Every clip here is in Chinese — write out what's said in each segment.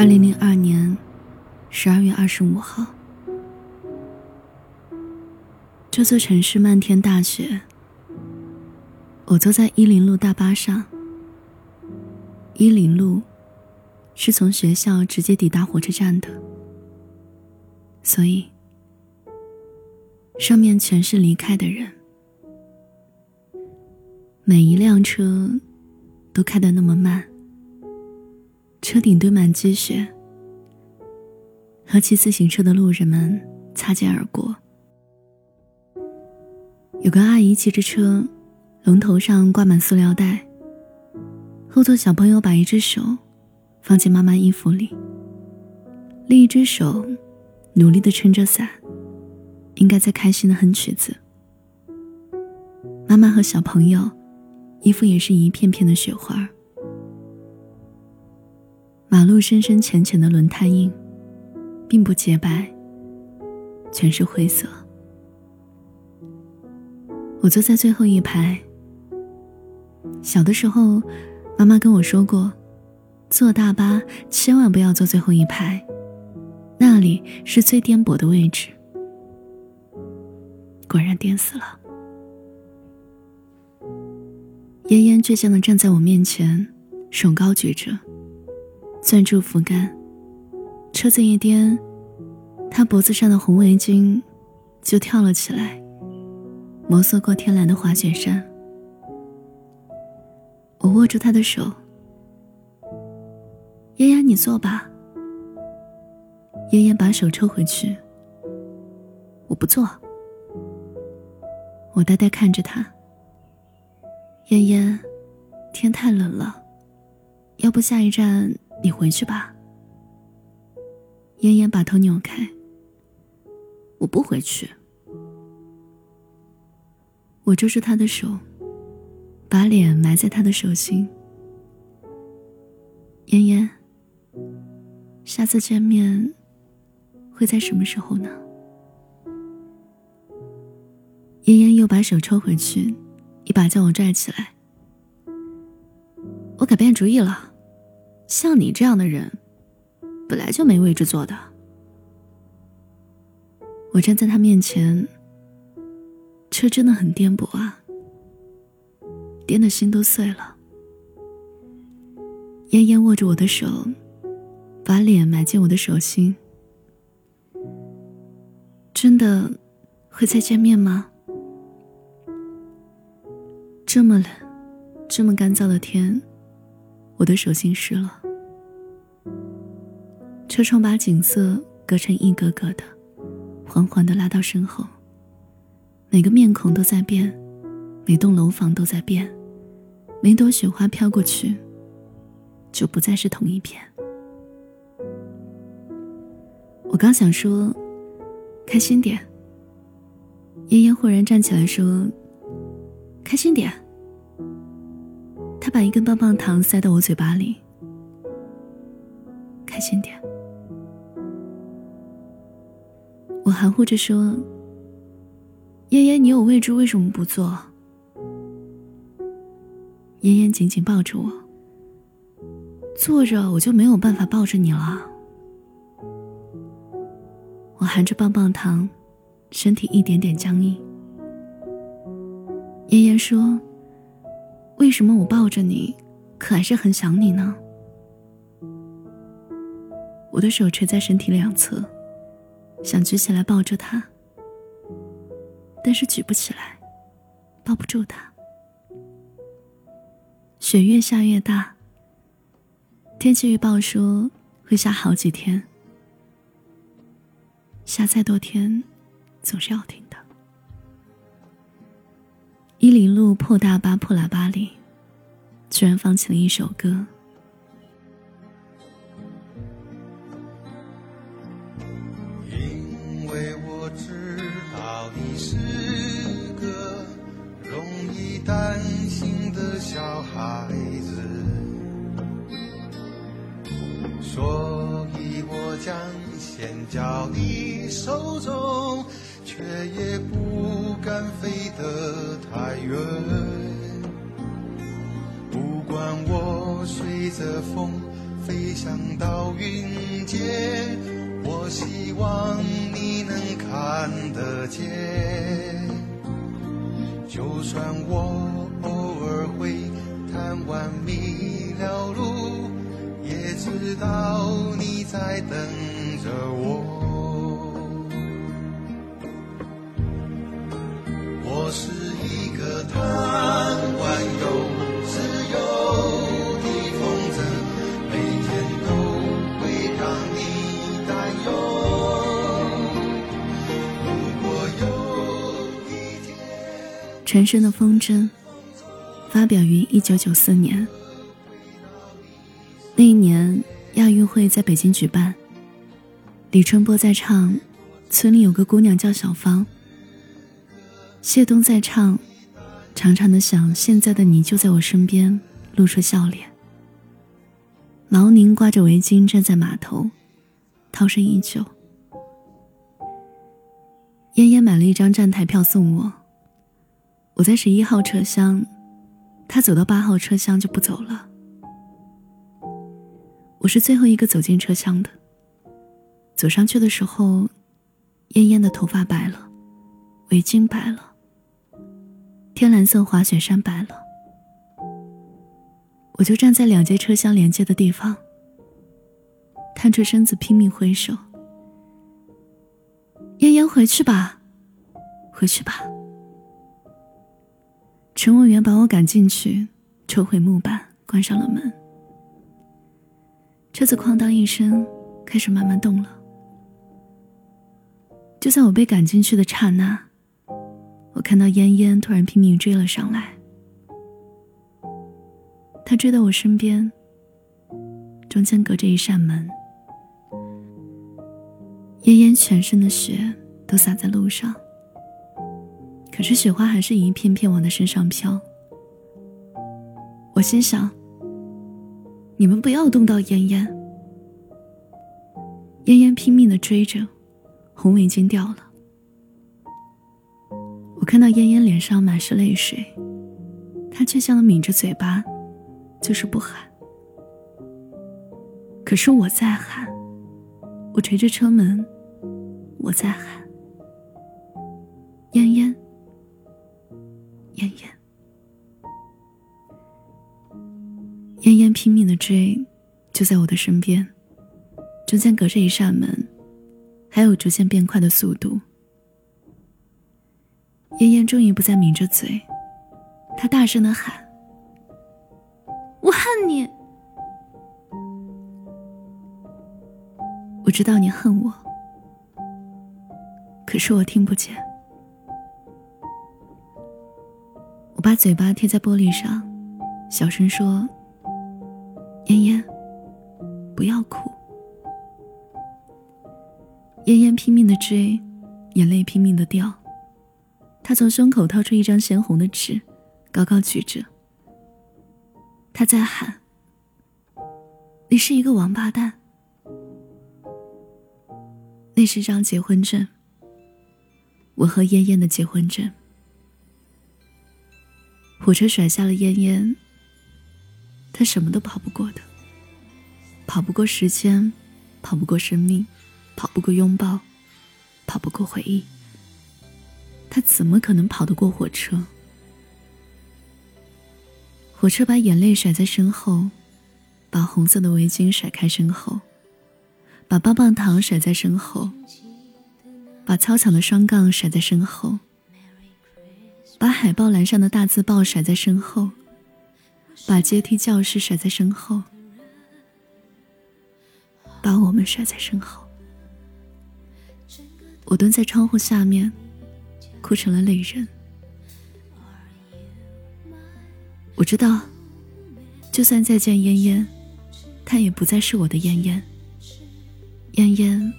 二零零二年十二月二十五号，这座城市漫天大雪。我坐在伊林路大巴上。伊林路是从学校直接抵达火车站的，所以上面全是离开的人。每一辆车都开得那么慢。车顶堆满积雪，和骑自行车的路人们擦肩而过。有个阿姨骑着车，龙头上挂满塑料袋。后座小朋友把一只手放进妈妈衣服里，另一只手努力的撑着伞，应该在开心的哼曲子。妈妈和小朋友衣服也是一片片的雪花。马路深深浅浅的轮胎印，并不洁白，全是灰色。我坐在最后一排。小的时候，妈妈跟我说过，坐大巴千万不要坐最后一排，那里是最颠簸的位置。果然颠死了。嫣嫣倔强的站在我面前，手高举着。攥住扶杆，车子一颠，他脖子上的红围巾就跳了起来，摩挲过天蓝的滑雪山。我握住他的手，嫣嫣，你坐吧。嫣嫣把手抽回去，我不坐。我呆呆看着他，嫣嫣，天太冷了，要不下一站。你回去吧。嫣嫣把头扭开。我不回去。我捉住他的手，把脸埋在他的手心。嫣嫣，下次见面会在什么时候呢？嫣嫣又把手抽回去，一把将我拽起来。我改变主意了。像你这样的人，本来就没位置坐的。我站在他面前，车真的很颠簸啊，颠的心都碎了。嫣嫣握着我的手，把脸埋进我的手心。真的会再见面吗？这么冷，这么干燥的天，我的手心湿了。车窗把景色隔成一格格的，缓缓的拉到身后。每个面孔都在变，每栋楼房都在变，每朵雪花飘过去，就不再是同一片。我刚想说，开心点。嫣嫣忽然站起来说：“开心点。”他把一根棒棒糖塞到我嘴巴里，开心点。我含糊着说：“嫣嫣，你有位置为什么不坐？”嫣嫣紧紧抱着我，坐着我就没有办法抱着你了。我含着棒棒糖，身体一点点僵硬。嫣嫣说：“为什么我抱着你，可还是很想你呢？”我的手垂在身体两侧。想举起来抱着他，但是举不起来，抱不住他。雪越下越大，天气预报说会下好几天，下再多天，总是要停。伊犁路破大巴破喇叭里，居然放起了一首歌。因为我知道你是个容易担心的小孩子，所以我将线交你手中，却也不敢飞得人。不管我随着风。飞翔到云间，我希望你能看得见。就算我偶尔会贪玩迷了路，也知道你在等着我。我是陈升的风筝发表于一九九四年。那一年亚运会在北京举办，李春波在唱《村里有个姑娘叫小芳》。谢东在唱，长长的想，现在的你就在我身边，露出笑脸。毛宁挂着围巾站在码头，涛声依旧。烟烟买了一张站台票送我，我在十一号车厢，他走到八号车厢就不走了。我是最后一个走进车厢的。走上去的时候，嫣嫣的头发白了，围巾白了。天蓝色滑雪衫白了，我就站在两节车厢连接的地方，探出身子拼命挥手：“嫣嫣，回去吧，回去吧。”乘务员把我赶进去，抽回木板，关上了门。车子哐当一声开始慢慢动了。就在我被赶进去的刹那。我看到嫣嫣突然拼命追了上来，他追到我身边，中间隔着一扇门。嫣嫣全身的血都洒在路上，可是雪花还是一片片往他身上飘。我心想：你们不要动到嫣嫣。嫣嫣拼命的追着，红围巾掉了。我看到嫣嫣脸上满是泪水，她却像抿着嘴巴，就是不喊。可是我在喊，我捶着车门，我在喊：嫣嫣，燕燕，燕燕拼命的追，就在我的身边，中间隔着一扇门，还有逐渐变快的速度。燕燕终于不再抿着嘴，她大声的喊：“我恨你！我知道你恨我，可是我听不见。”我把嘴巴贴在玻璃上，小声说：“嫣嫣，不要哭。”嫣嫣拼命的追，眼泪拼命的掉。他从胸口掏出一张鲜红的纸，高高举着。他在喊：“你是一个王八蛋。”那是张结婚证，我和嫣嫣的结婚证。火车甩下了烟烟，他什么都跑不过的，跑不过时间，跑不过生命，跑不过拥抱，跑不过回忆。他怎么可能跑得过火车？火车把眼泪甩在身后，把红色的围巾甩开身后，把棒棒糖甩在身后，把操场的双杠甩在身后，把海报栏上的大字报甩在身后，把阶梯教室甩在身后，把我们甩在身后。我蹲在窗户下面。哭成了泪人。我知道，就算再见嫣嫣，她也不再是我的嫣嫣。嫣嫣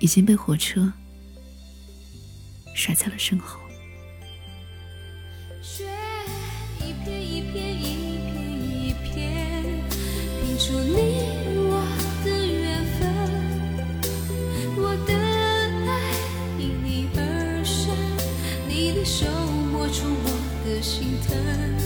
已经被火车甩在了身后。手摸出我的心疼，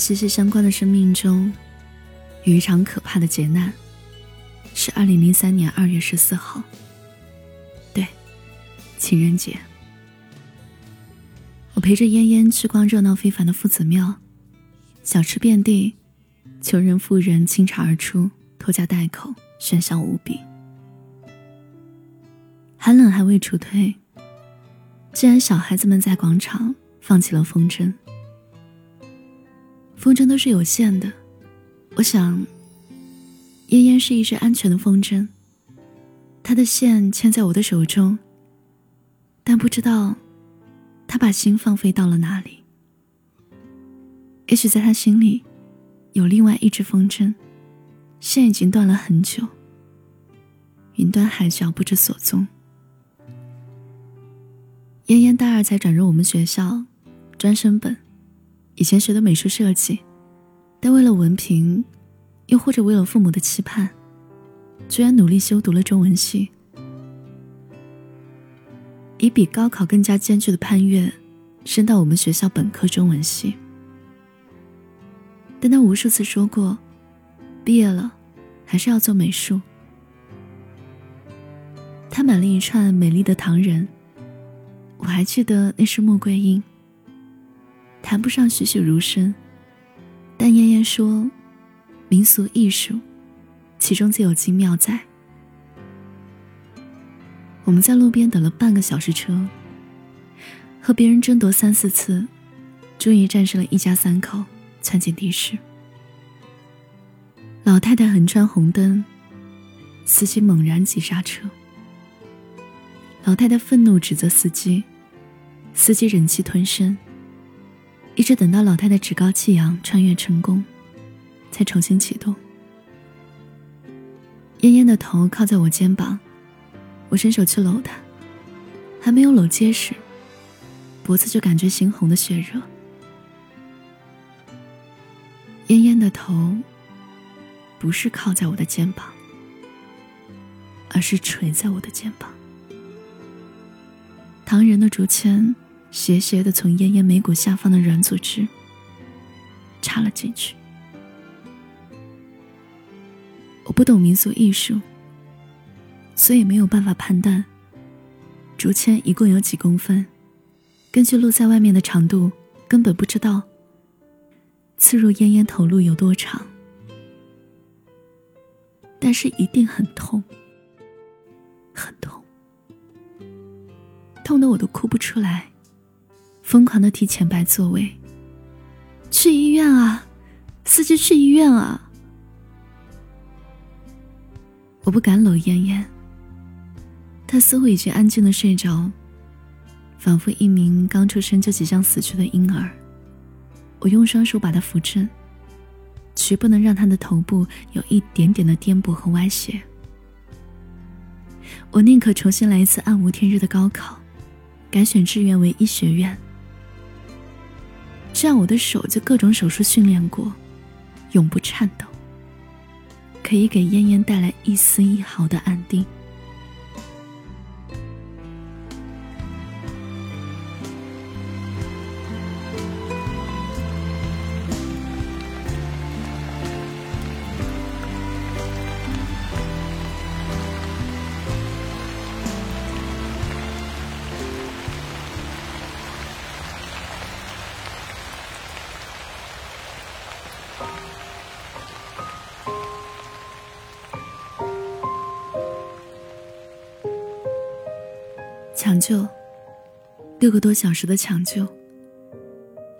息息相关的生命中，有一场可怕的劫难，是二零零三年二月十四号。对，情人节。我陪着嫣嫣去逛热闹非凡的夫子庙，小吃遍地，穷人富人倾巢而出，拖家带口，喧嚣无比。寒冷还未除退，竟然小孩子们在广场放起了风筝。风筝都是有限的，我想，嫣嫣是一只安全的风筝，它的线牵在我的手中，但不知道，她把心放飞到了哪里。也许在她心里，有另外一只风筝，线已经断了很久，云端海角不知所踪。嫣嫣大二才转入我们学校，专升本。以前学的美术设计，但为了文凭，又或者为了父母的期盼，居然努力修读了中文系。以比高考更加艰巨的攀越，升到我们学校本科中文系。但他无数次说过，毕业了，还是要做美术。他买了一串美丽的糖人，我还记得那是穆桂英。谈不上栩栩如生，但嫣嫣说，民俗艺术，其中自有精妙在。我们在路边等了半个小时车，和别人争夺三四次，终于战胜了一家三口，窜进的士。老太太横穿红灯，司机猛然急刹车。老太太愤怒指责司机，司机忍气吞声。一直等到老太太趾高气扬穿越成功，才重新启动。嫣嫣的头靠在我肩膀，我伸手去搂她，还没有搂结实，脖子就感觉猩红的血热。嫣嫣的头不是靠在我的肩膀，而是垂在我的肩膀。唐人的竹签。斜斜的从嫣嫣眉骨下方的软组织插了进去。我不懂民俗艺术，所以没有办法判断竹签一共有几公分。根据露在外面的长度，根本不知道刺入嫣嫣头颅有多长。但是一定很痛，很痛，痛得我都哭不出来。疯狂的提前排座位，去医院啊！司机去医院啊！我不敢搂燕燕，她似乎已经安静的睡着，仿佛一名刚出生就即将死去的婴儿。我用双手把她扶正，绝不能让她的头部有一点点的颠簸和歪斜。我宁可重新来一次暗无天日的高考，改选志愿为医学院。这样我的手就各种手术训练过，永不颤抖，可以给嫣嫣带来一丝一毫的安定。抢救，六个多小时的抢救。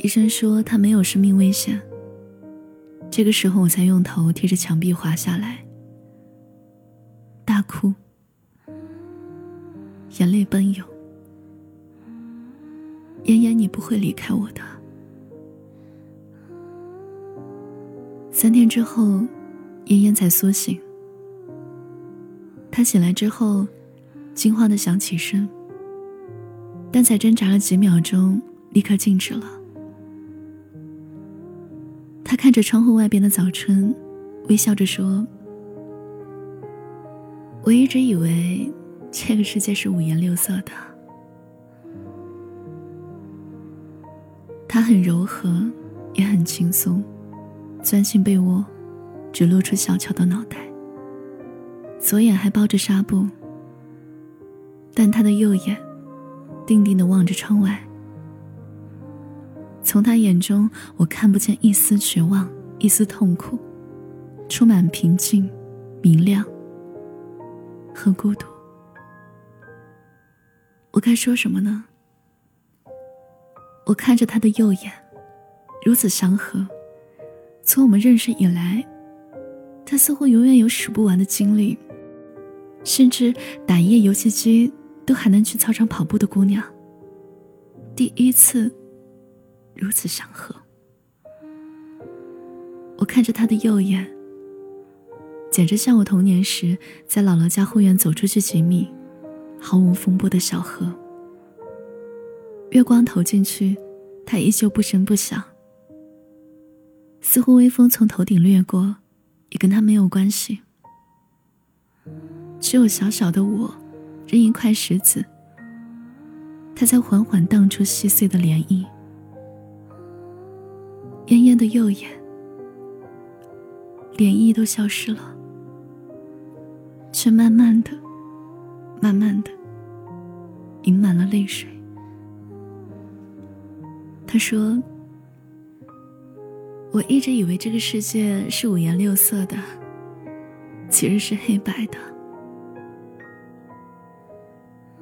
医生说他没有生命危险。这个时候我才用头贴着墙壁滑下来，大哭，眼泪奔涌。妍妍，你不会离开我的。三天之后，妍妍才苏醒。她醒来之后，惊慌的想起身。但才挣扎了几秒钟，立刻静止了。他看着窗户外边的早春，微笑着说：“我一直以为这个世界是五颜六色的。”他很柔和，也很轻松，钻进被窝，只露出小巧的脑袋。左眼还包着纱布，但他的右眼定定地望着窗外。从他眼中，我看不见一丝绝望，一丝痛苦，充满平静、明亮和孤独。我该说什么呢？我看着他的右眼，如此祥和。从我们认识以来，他似乎永远有数不完的精力，甚至打一夜游戏机都还能去操场跑步的姑娘。第一次。如此祥和，我看着他的右眼，简直像我童年时在姥姥家后院走出去几米，毫无风波的小河。月光投进去，它依旧不声不响，似乎微风从头顶掠过，也跟他没有关系。只有小小的我，扔一块石子，它才缓缓荡出细碎的涟漪。嫣嫣的右眼，涟漪都消失了，却慢慢的、慢慢的盈满了泪水。他说：“我一直以为这个世界是五颜六色的，其实是黑白的。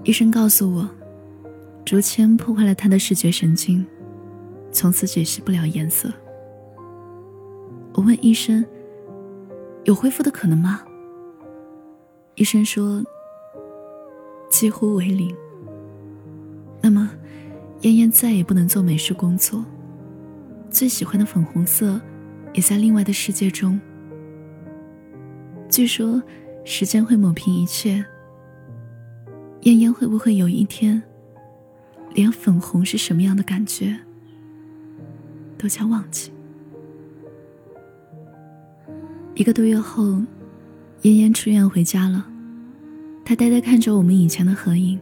医生告诉我，竹签破坏了他的视觉神经。”从此解释不了颜色。我问医生：“有恢复的可能吗？”医生说：“几乎为零。”那么，燕燕再也不能做美术工作，最喜欢的粉红色也在另外的世界中。据说，时间会抹平一切。燕燕会不会有一天，连粉红是什么样的感觉？都将忘记。一个多月后，燕燕出院回家了。她呆呆看着我们以前的合影，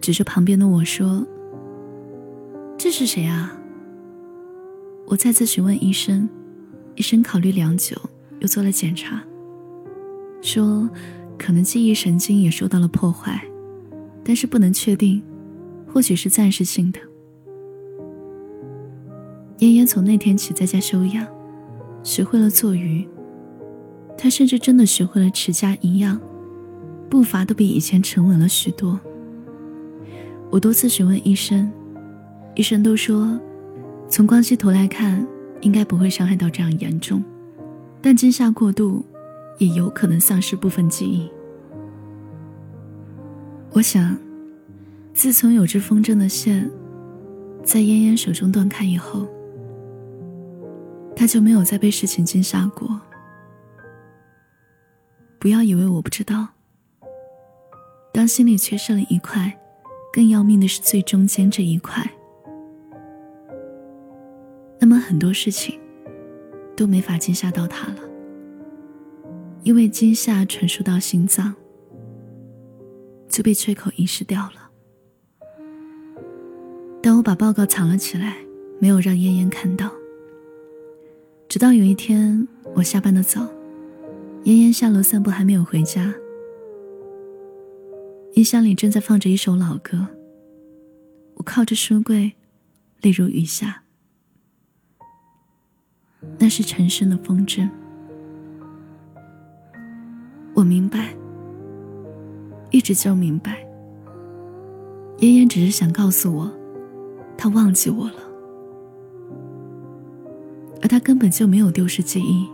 指着旁边的我说：“这是谁啊？”我再次询问医生，医生考虑良久，又做了检查，说可能记忆神经也受到了破坏，但是不能确定，或许是暂时性的。嫣嫣从那天起在家休养，学会了做鱼。她甚至真的学会了持家一样，步伐都比以前沉稳了许多。我多次询问医生，医生都说，从光系图来看，应该不会伤害到这样严重，但惊吓过度，也有可能丧失部分记忆。我想，自从有只风筝的线在嫣嫣手中断开以后。他就没有再被事情惊吓过。不要以为我不知道。当心里缺失了一块，更要命的是最中间这一块。那么很多事情都没法惊吓到他了，因为惊吓传输到心脏，就被吹口遗失掉了。但我把报告藏了起来，没有让嫣嫣看到。直到有一天，我下班的早，嫣嫣下楼散步还没有回家，音箱里正在放着一首老歌。我靠着书柜，泪如雨下。那是陈升的风筝。我明白，一直就明白。嫣嫣只是想告诉我，她忘记我了。而他根本就没有丢失记忆，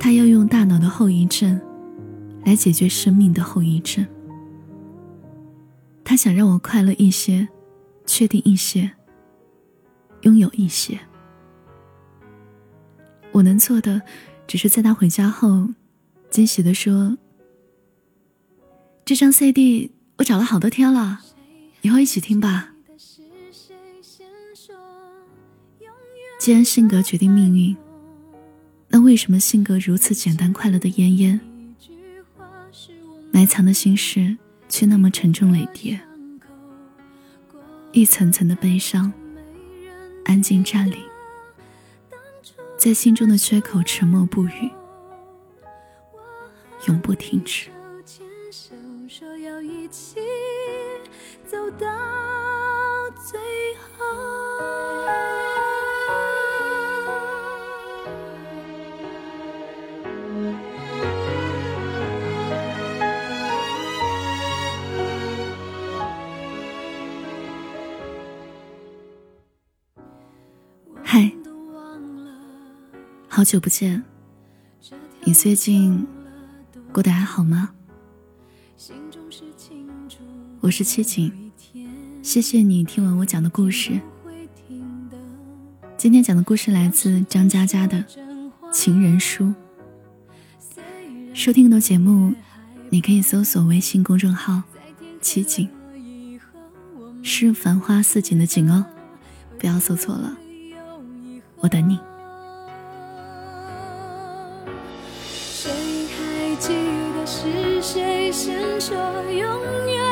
他要用大脑的后遗症来解决生命的后遗症。他想让我快乐一些，确定一些，拥有一些。我能做的，只是在他回家后，惊喜地说。这张 CD 我找了好多天了，以后一起听吧。既然性格决定命运，那为什么性格如此简单快乐的嫣嫣，埋藏的心事却那么沉重累叠？一层层的悲伤，安静占领，在心中的缺口沉默不语。永不停止。说要一起走到最后。嗨，好久不见，你最近过得还好吗？我是七锦，谢谢你听完我讲的故事。今天讲的故事来自张嘉佳的《情人书》。收听更多节目，你可以搜索微信公众号“七锦”，是繁花似锦的锦哦，不要搜错了。我等你。记得是谁先说永远